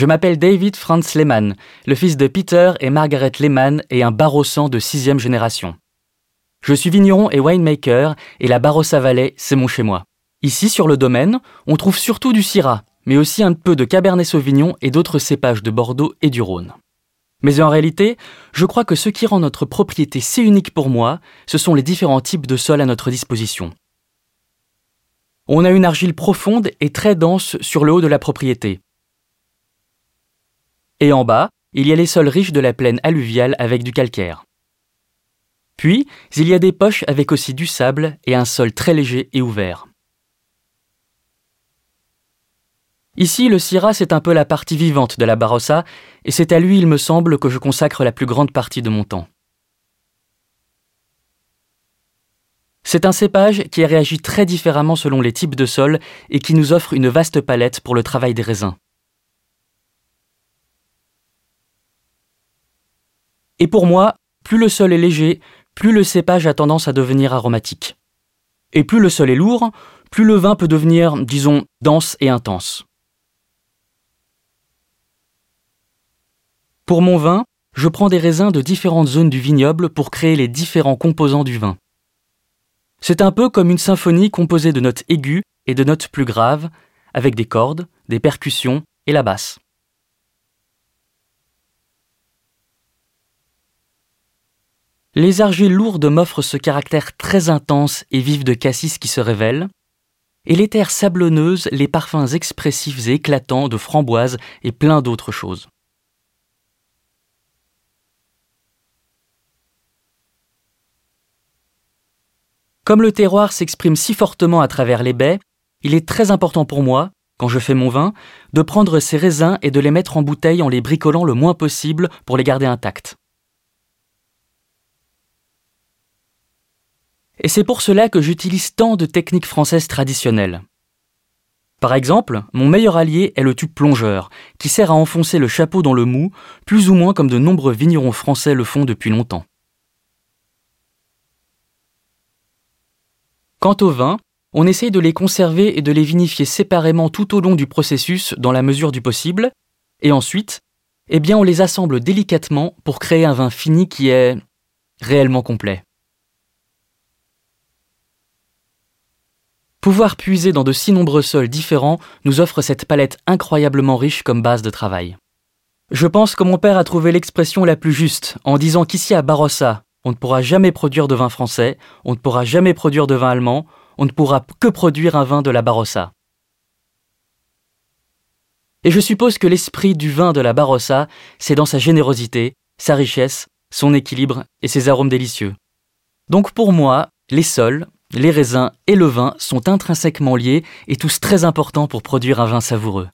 Je m'appelle David Franz Lehmann, le fils de Peter et Margaret Lehmann et un barossant de sixième génération. Je suis vigneron et winemaker et la Barossa Valley, c'est mon chez-moi. Ici, sur le domaine, on trouve surtout du Syrah, mais aussi un peu de Cabernet Sauvignon et d'autres cépages de Bordeaux et du Rhône. Mais en réalité, je crois que ce qui rend notre propriété si unique pour moi, ce sont les différents types de sols à notre disposition. On a une argile profonde et très dense sur le haut de la propriété. Et en bas, il y a les sols riches de la plaine alluviale avec du calcaire. Puis, il y a des poches avec aussi du sable et un sol très léger et ouvert. Ici, le Syrah, c'est un peu la partie vivante de la Barossa, et c'est à lui, il me semble, que je consacre la plus grande partie de mon temps. C'est un cépage qui réagit très différemment selon les types de sols et qui nous offre une vaste palette pour le travail des raisins. Et pour moi, plus le sol est léger, plus le cépage a tendance à devenir aromatique. Et plus le sol est lourd, plus le vin peut devenir, disons, dense et intense. Pour mon vin, je prends des raisins de différentes zones du vignoble pour créer les différents composants du vin. C'est un peu comme une symphonie composée de notes aiguës et de notes plus graves, avec des cordes, des percussions et la basse. Les argiles lourdes m'offrent ce caractère très intense et vif de cassis qui se révèle, et les terres sablonneuses les parfums expressifs et éclatants de framboises et plein d'autres choses. Comme le terroir s'exprime si fortement à travers les baies, il est très important pour moi, quand je fais mon vin, de prendre ces raisins et de les mettre en bouteille en les bricolant le moins possible pour les garder intacts. Et c'est pour cela que j'utilise tant de techniques françaises traditionnelles. Par exemple, mon meilleur allié est le tube plongeur, qui sert à enfoncer le chapeau dans le mou, plus ou moins comme de nombreux vignerons français le font depuis longtemps. Quant aux vins, on essaye de les conserver et de les vinifier séparément tout au long du processus dans la mesure du possible, et ensuite, eh bien on les assemble délicatement pour créer un vin fini qui est réellement complet. Pouvoir puiser dans de si nombreux sols différents nous offre cette palette incroyablement riche comme base de travail. Je pense que mon père a trouvé l'expression la plus juste en disant qu'ici à Barossa, on ne pourra jamais produire de vin français, on ne pourra jamais produire de vin allemand, on ne pourra que produire un vin de la Barossa. Et je suppose que l'esprit du vin de la Barossa, c'est dans sa générosité, sa richesse, son équilibre et ses arômes délicieux. Donc pour moi, les sols, les raisins et le vin sont intrinsèquement liés et tous très importants pour produire un vin savoureux.